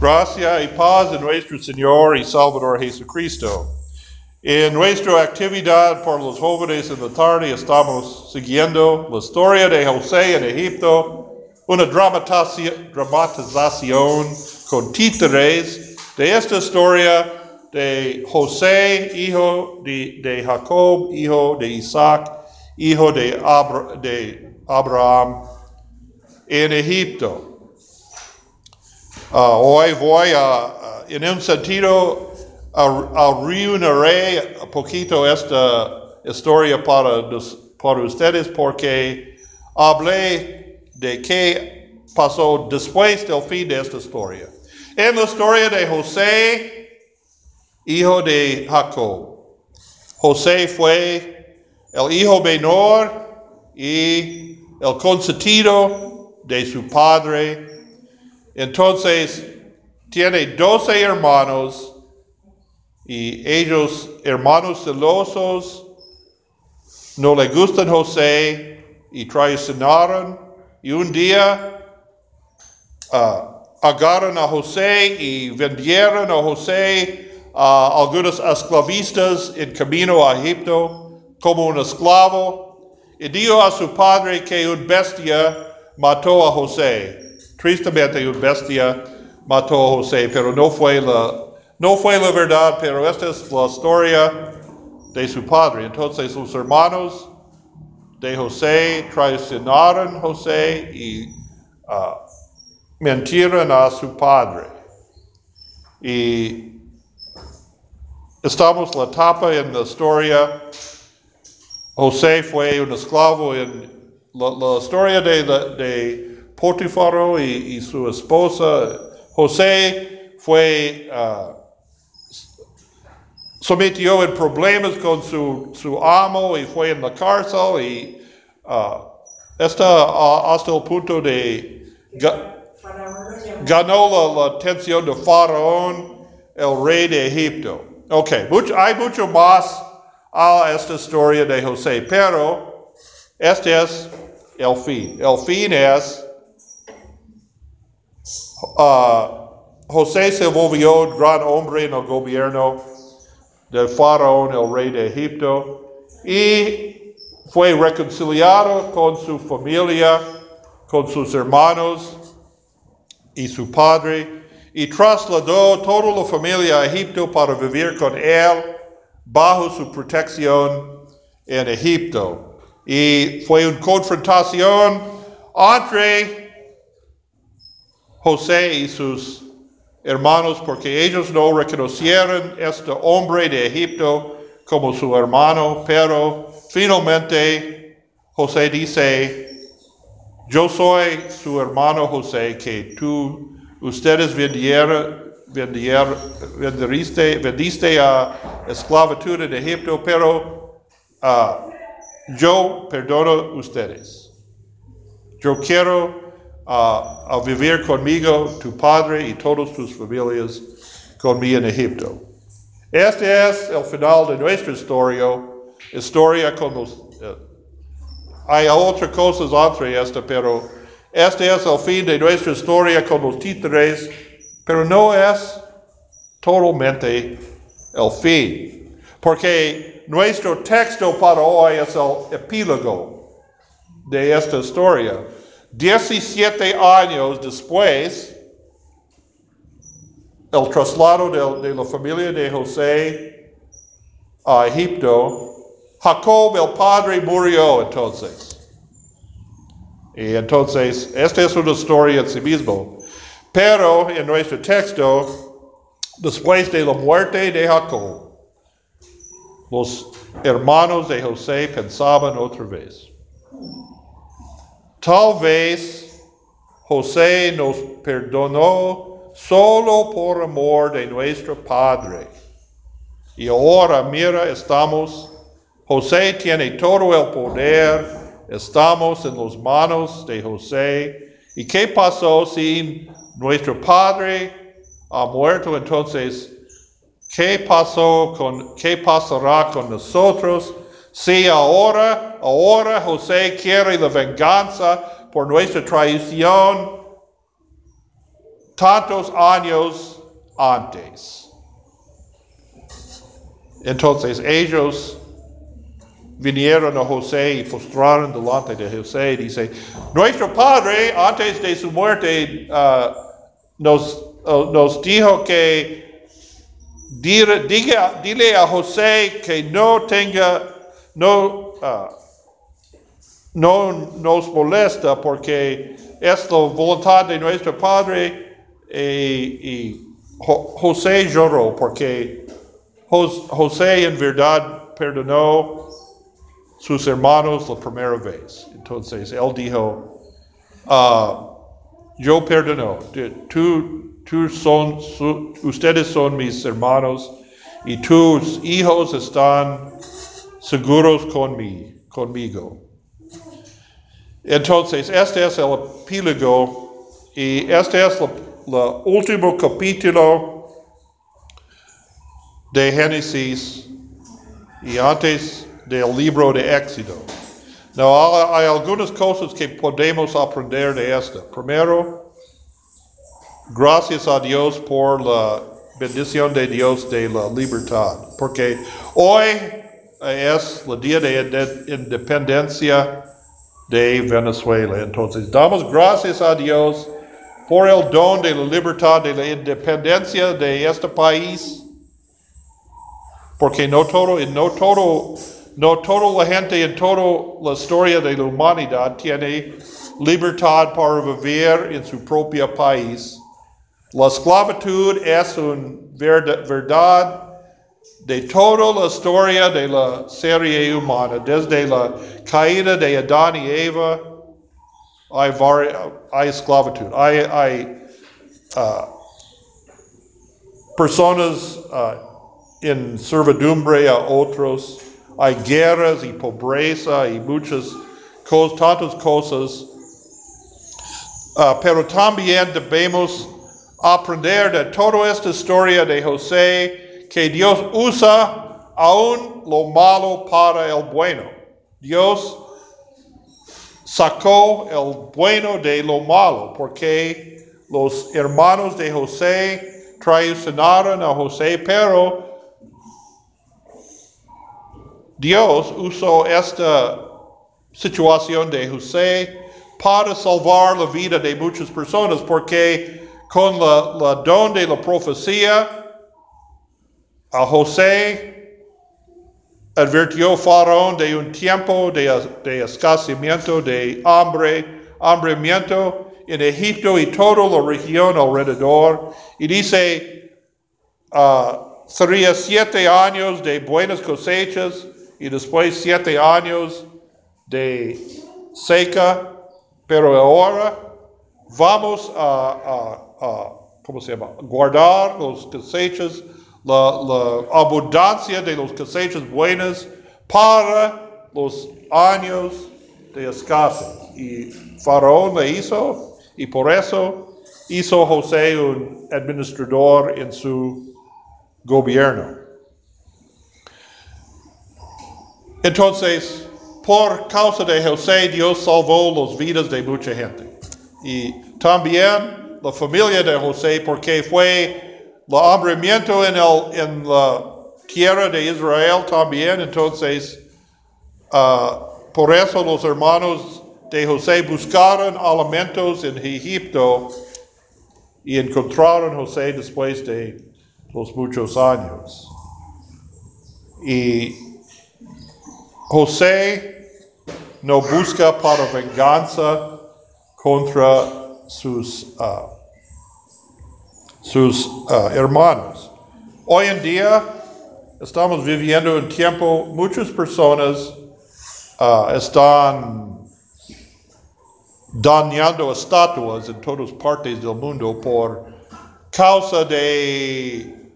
Gracia y paz de nuestro Señor y Salvador Jesucristo. En nuestra actividad por los jóvenes en la tarde estamos siguiendo la historia de José en Egipto, una dramatización con títeres de esta historia de José, hijo de, Jacob, hijo de Isaac, hijo de, Abra- de Abraham en Egipto. Ah, hoy voy a, en un sentido, a, a reuniré un poquito esta historia para, para ustedes porque hablé de qué pasó después del fin de esta historia. En la historia de José, hijo de Jacob. José fue el hijo menor y el consentido de su padre. Entonces, tiene doce hermanos y ellos, hermanos celosos, no le gustan José y traicionaron. Y un día ah, agarran a José y vendieron a José a algunos esclavistas en camino a Egipto como un esclavo. Y dijo a su padre que un bestia mató a José. Tristemente, bestia mató a José, pero no fue la, no fue la verdad, pero esta es la historia de su padre. Entonces, sus hermanos de José traicionaron a José y ah, mentieron a su padre. Y estamos la etapa en la historia. José fue un esclavo en la, historia de, de Potifaro y, y su esposa. José fue ah, sometió en problemas con su, su amo y fue en la cárcel y está ah, hasta el punto de ga- ganó la, la atención de Faraón, el rey de Egipto. Ok, mucho- hay mucho más a esta historia de José, pero este es el fin. El fin es, ah, José se volvió gran hombre en el gobierno del faraón, el rey de Egipto, y fue reconciliado con su familia, con sus hermanos y su padre, y trasladó toda la familia a Egipto para vivir con él bajo su protección en Egipto. Y fue una confrontación entre José y sus hermanos porque ellos no reconocieron este hombre de Egipto como su hermano, pero finalmente José dice, yo soy su hermano José que tú, ustedes vendieron, vendieron, vendiste, vendiste a esclavitud en Egipto, pero ah, yo perdono ustedes. Yo quiero a vivir conmigo, tu padre y todas tus familias conmigo en Egipto. Este es el final de nuestra historia, historia con los... eh, hay otras cosas entre esta, pero este es el fin de nuestra historia con los títeres, pero no es totalmente el fin, porque nuestro texto para hoy es el epílogo de esta historia. 17 años después, el traslado de, la familia de José a Egipto, Jacob el padre murió entonces. Y entonces, esta es una historia en sí mismo. Pero en nuestro texto, después de la muerte de Jacob, los hermanos de José pensaban otra vez. Tal vez José nos perdonó solo por amor de nuestro Padre. Y ahora, mira, estamos, José tiene todo el poder, estamos en las manos de José. ¿Y qué pasó si nuestro Padre ha muerto? Entonces, ¿qué pasó con, qué pasará con nosotros si ahora, ahora José quiere la venganza por nuestra traición? tantos años antes. Entonces ellos vinieron a José y postraron delante de José. Dice, nuestro padre antes de su muerte nos, uh, nos, dijo que diga, dile a José que no tenga, no, uh, no nos molesta porque es la voluntad de nuestro padre y, y José lloró porque José en verdad perdonó sus hermanos la primera vez. Entonces él dijo, uh, yo perdono, tú, tú son, su, ustedes son mis hermanos y tus hijos están seguros conmigo. conmigo. Entonces, este es el epílogo y este es el último capítulo de Génesis y antes del libro de Éxodo. No, hay algunas cosas que podemos aprender de esta. Primero, gracias a Dios por la bendición de Dios de la libertad, porque hoy es el día de independencia de Venezuela. Entonces, damos gracias a Dios por el don de la libertad, de la independencia de este país, porque no todo, no todo no toda la gente en toda la historia de la humanidad tiene libertad para vivir en su propio país. La esclavitud es una verdad de toda la historia de la serie humana, desde la caída de Adán y Eva, hay, hay esclavitud, hay, uh, personas uh, en servidumbre a otros. Hay guerras y pobreza y muchas cosas, tantas cosas. Uh, pero también debemos aprender de toda esta historia de José que Dios usa aún lo malo para el bueno. Dios sacó el bueno de lo malo porque los hermanos de José traicionaron a José, pero Dios usó esta situación de José para salvar la vida de muchas personas, porque con la, don de la profecía, a José advirtió Faraón de un tiempo de, de escasimiento, de hambre, hambremiento en Egipto y toda la región alrededor. Y dice, uh, sería siete años de buenas cosechas y después siete años de seca, pero ahora vamos a, ¿cómo se llama? guardar los cosechas, la, abundancia de los cosechas buenas para los años de escasez. Y Faraón le hizo, y por eso hizo José un administrador en su gobierno. Entonces, por causa de José, Dios salvó las vidas de mucha gente. Y también la familia de José, porque fue el hambremiento en, el, en la tierra de Israel también. Entonces, uh, por eso los hermanos de José buscaron alimentos en Egipto y encontraron José después de los muchos años. Y José no busca para venganza contra sus, uh, sus uh, hermanos. Hoy en día estamos viviendo un tiempo, muchas personas uh, están dañando estatuas en todas partes del mundo por causa de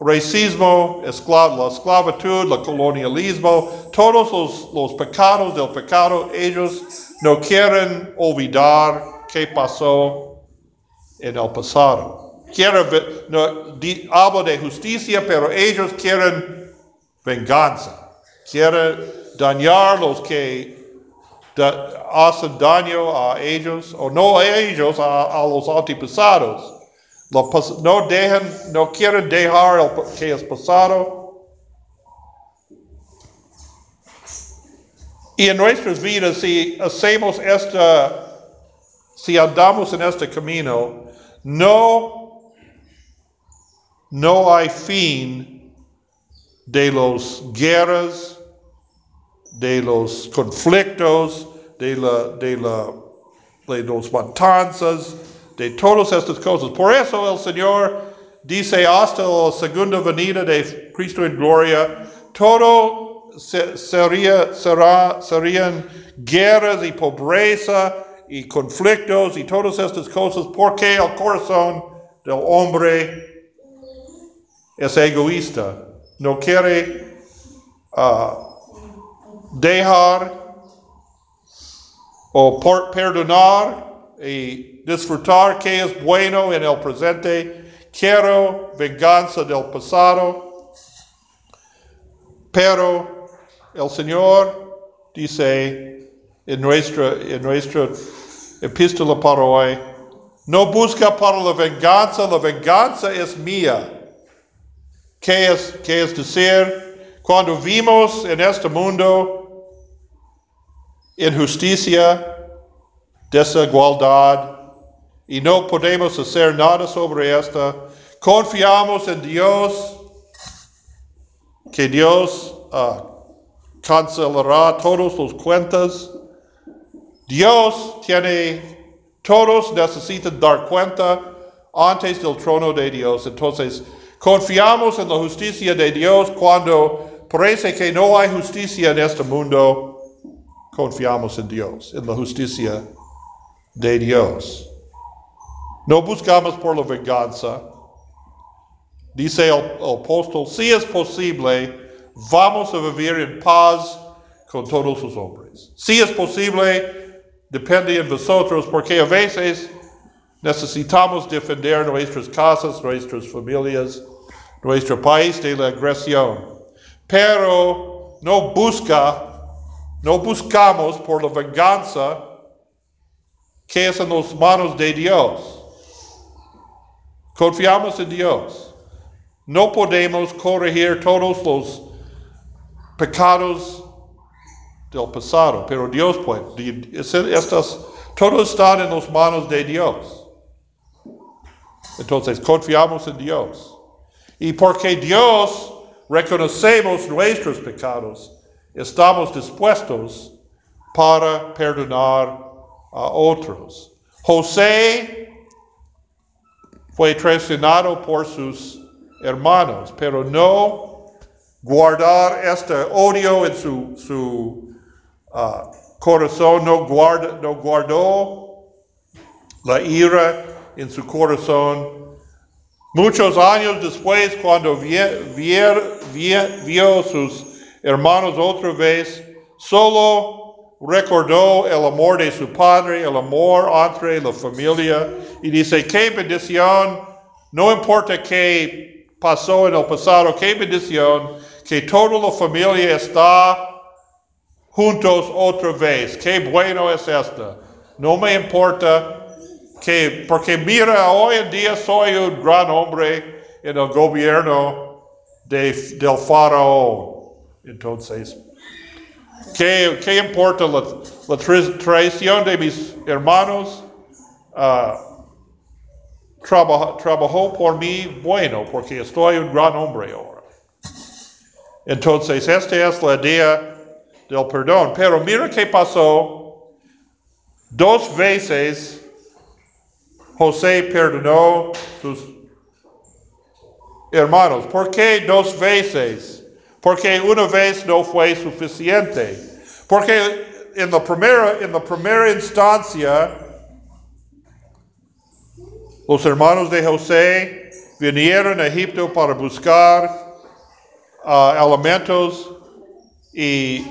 racismo, la esclavitud, el colonialismo, todos los, pecados del pecado, ellos no quieren olvidar qué pasó en el pasado. Quieren, no, hablo de justicia, pero ellos quieren venganza. Quieren dañar los que hacen daño a ellos, o no a ellos, a, a los antepasados. lo no dejan, no quieren dejar el que es pasado. Y en nuestras vidas, si hacemos esta, si andamos en este camino, no, no hay fin de las guerras, de los conflictos, de, la, de, la, de los matanzas, de todas estas cosas. Por eso el Señor dice hasta la segunda venida de Cristo en gloria, todo se- sería, será, serían guerras y pobreza y conflictos y todas estas cosas porque el corazón del hombre es egoísta, no quiere ah, dejar o perdonar y disfrutar que es bueno en el presente. Quiero venganza del pasado, pero el Señor dice en nuestra, en nuestra epístola para hoy, no busca para la venganza, la venganza es mía. ¿Qué es, es decir? Cuando vimos en este mundo injusticia, desigualdad, y no podemos hacer nada sobre esta, confiamos en Dios, que Dios ah, cancelará todas las cuentas. Dios tiene, todos necesitan dar cuenta antes del trono de Dios. Entonces, confiamos en la justicia de Dios cuando parece que no hay justicia en este mundo. Confiamos en Dios, en la justicia de Dios. No buscamos por la venganza. Dice el, apóstol, si es posible, vamos a vivir en paz con todos los hombres. Si es posible, depende de vosotros, porque a veces necesitamos defender nuestras casas, nuestras familias, nuestro país de la agresión. Pero no busca, no buscamos por la venganza que es en las manos de Dios. Confiamos en Dios. No podemos corregir todos los pecados del pasado, pero Dios puede. Estas, todo está en las manos de Dios. Entonces confiamos en Dios. Y porque Dios reconocemos nuestros pecados, estamos dispuestos para perdonar a otros. José fue traicionado por sus hermanos, pero no guardar este odio en su, su ah, corazón, no, no guardó la ira en su corazón. Muchos años después, cuando vio sus hermanos otra vez, solo recordó el amor de su padre, el amor entre la familia, y dice, qué bendición, no importa qué pasó en el pasado, qué bendición, que toda la familia está juntos otra vez. Qué bueno es esta. No me importa que, porque mira, hoy en día soy un gran hombre en el gobierno de, del faraón. Entonces, ¿qué, qué importa la, la tra- traición de mis hermanos? Ah, trabaja- trabajó por mí, bueno, porque estoy un gran hombre ahora. Entonces, esta es la idea del perdón. Pero mira qué pasó. Dos veces José perdonó sus hermanos. ¿Por qué dos veces? Porque una vez no fue suficiente. Porque en la primera, en la primera instancia, los hermanos de José vinieron a Egipto para buscar ah, alimentos y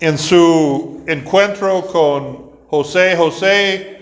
en su encuentro con José, José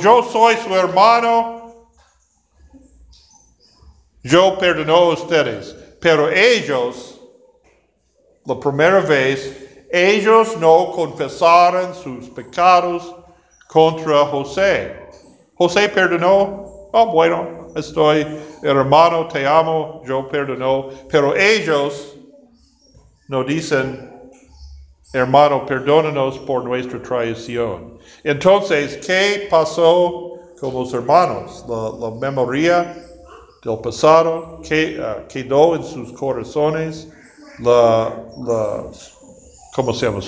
yo soy su hermano, yo perdono a ustedes, pero ellos, la primera vez, ellos no confesaron sus pecados contra José. José perdonó. Oh bueno, estoy, hermano, te amo, yo perdono, pero ellos no dicen, hermano, perdónanos por nuestra traición. Entonces, ¿qué pasó con los hermanos? La, memoria del pasado que, ah, quedó en sus corazones, la ¿cómo se llama?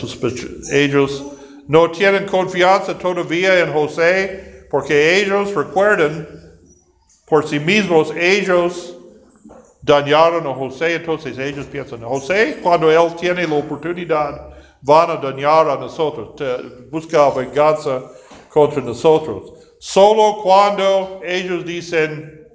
ellos no tienen confianza todavía en José porque ellos recuerdan por sí mismos, ellos dañaron a José, entonces ellos piensan, José, cuando él tiene la oportunidad, van a dañar a nosotros, busca venganza contra nosotros. Solo cuando ellos dicen,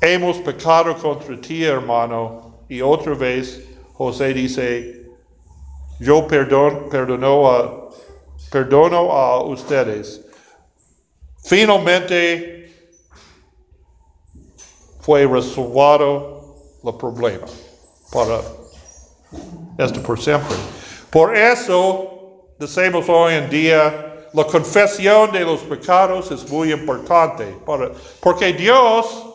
hemos pecado contra ti, hermano, y otra vez José dice, yo perdono, perdono a, a ustedes. Finalmente fue resuelto el problema para este por siempre. Por eso decimos hoy en día, la confesión de los pecados es muy importante, porque Dios,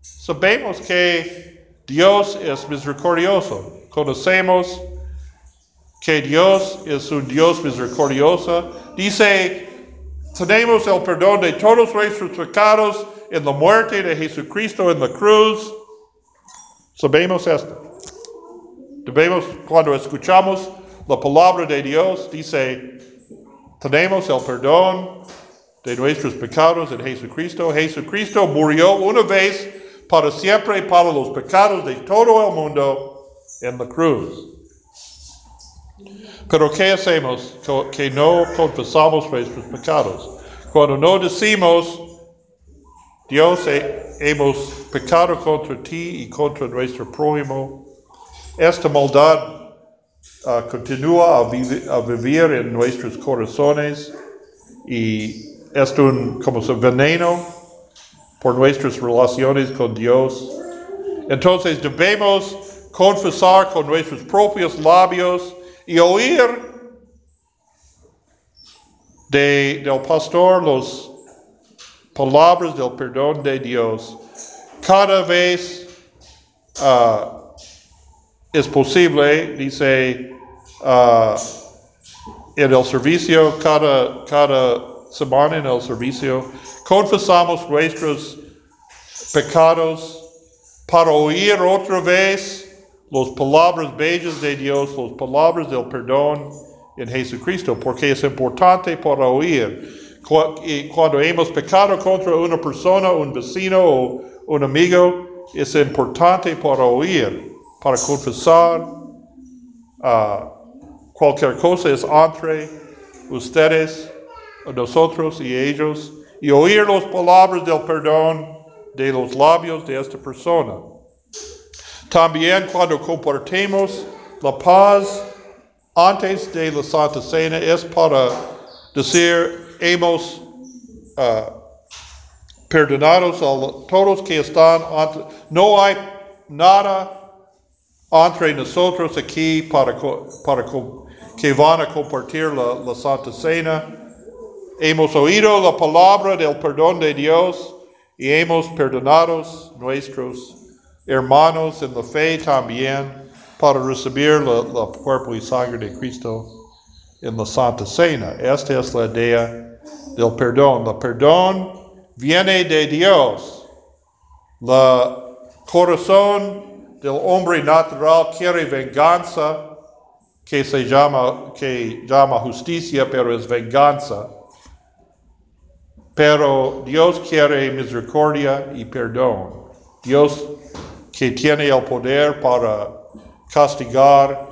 sabemos que Dios es misericordioso, conocemos que Dios es un Dios misericordioso. Dice, tenemos el perdón de todos nuestros pecados en la muerte de Jesucristo en la cruz. Sabemos esto. Debemos, cuando escuchamos la palabra de Dios, dice, tenemos el perdón de nuestros pecados en Jesucristo. Jesucristo murió una vez para siempre para los pecados de todo el mundo en la cruz. Pero ¿qué hacemos que no confesamos nuestros pecados? Cuando no decimos, Dios, hemos pecado contra ti y contra nuestro prójimo, esta maldad uh, continúa a, vivir en nuestros corazones y es un como un veneno por nuestras relaciones con Dios. Entonces debemos confesar con nuestros propios labios y oír de, del pastor las palabras del perdón de Dios. Cada vez uh, es posible, dice, uh, en el servicio, cada, cada semana en el servicio, confesamos nuestros pecados para oír otra vez las palabras bellas de Dios, las palabras del perdón en Jesucristo, porque es importante para oír. Cuando hemos pecado contra una persona, un vecino o un amigo, es importante para oír, para confesar. Uh, cualquier cosa es entre ustedes, nosotros y ellos, y oír las palabras del perdón de los labios de esta persona. También cuando compartimos la paz antes de la Santa Cena es para decir, hemos uh, perdonados a todos que están, no hay nada entre nosotros aquí para, que van a compartir la, la Santa Cena. Hemos oído la palabra del perdón de Dios y hemos perdonado nuestros hermanos en la fe también para recibir el cuerpo y sangre de Cristo en la Santa Cena. Esta es la idea del perdón. El perdón viene de Dios. El corazón del hombre natural quiere venganza, que se llama, que llama justicia, pero es venganza. Pero Dios quiere misericordia y perdón. Dios que tiene el poder para castigar,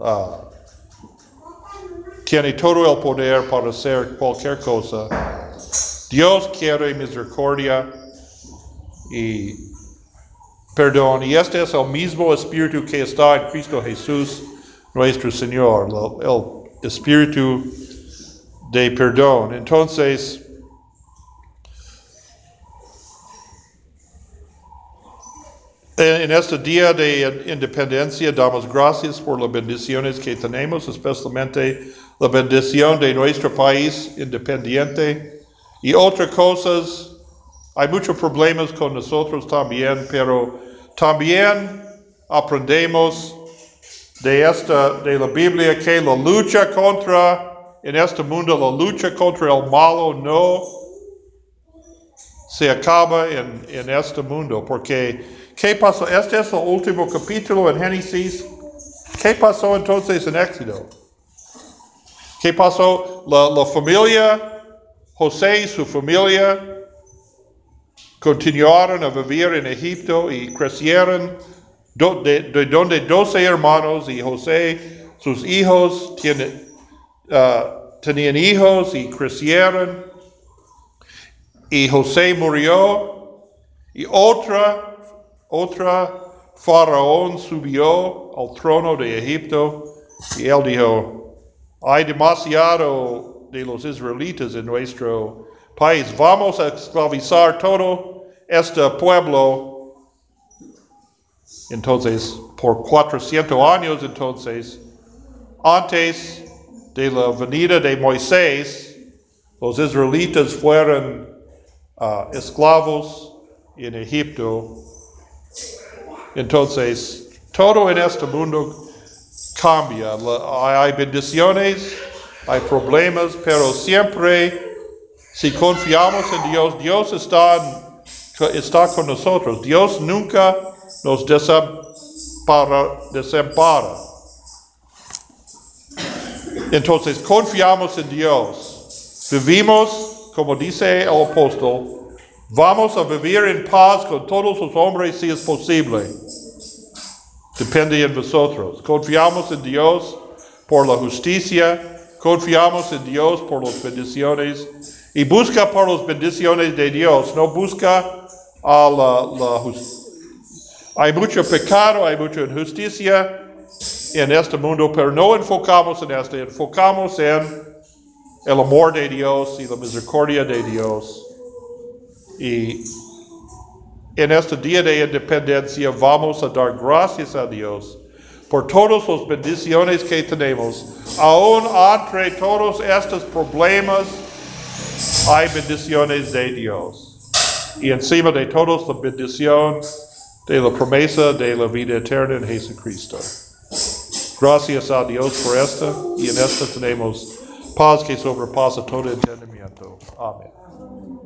uh, tiene todo el poder para hacer cualquier cosa. Dios quiere misericordia y perdón. Y este es el mismo espíritu que está en Cristo Jesús, nuestro Señor, el espíritu de perdón. Entonces, En este día de independencia damos gracias por las bendiciones que tenemos, especialmente la bendición de nuestro país independiente y otras cosas. Hay muchos problemas con nosotros también, pero también aprendemos de esta, de la Biblia, que la lucha contra, en este mundo, la lucha contra el malo no se acaba en, en este mundo, porque ¿qué pasó? Este es el último capítulo en Génesis. ¿Qué pasó entonces en Éxodo? ¿Qué pasó? La, la familia, José y su familia, continuaron a vivir en Egipto y crecieron de, de donde doce hermanos y José, sus hijos, ah, tenían hijos y crecieron. Y José murió y otra, otra faraón subió al trono de Egipto y él dijo, hay demasiado de los israelitas en nuestro país, vamos a esclavizar todo este pueblo. Entonces, por 400 años entonces, antes de la venida de Moisés, los israelitas fueron ah, esclavos en Egipto. Entonces, todo en este mundo cambia. Hay bendiciones, hay problemas, pero siempre si confiamos en Dios, Dios está, está con nosotros. Dios nunca nos desampara. Entonces, confiamos en Dios. Vivimos, como dice el apóstol, vamos a vivir en paz con todos los hombres si es posible. Depende en vosotros. Confiamos en Dios por la justicia, confiamos en Dios por las bendiciones y busca por las bendiciones de Dios, no busca Hay mucho pecado, hay mucha injusticia en este mundo, pero no enfocamos en este, enfocamos en el amor de Dios y la misericordia de Dios. Y en este día de independencia vamos a dar gracias a Dios por todas las bendiciones que tenemos. Aún entre todos estos problemas hay bendiciones de Dios. Y encima de todos la bendición de la promesa de la vida eterna en Jesucristo. Gracias a Dios por esto y en esto tenemos paz que sobrepasa todo entendimiento. Amén.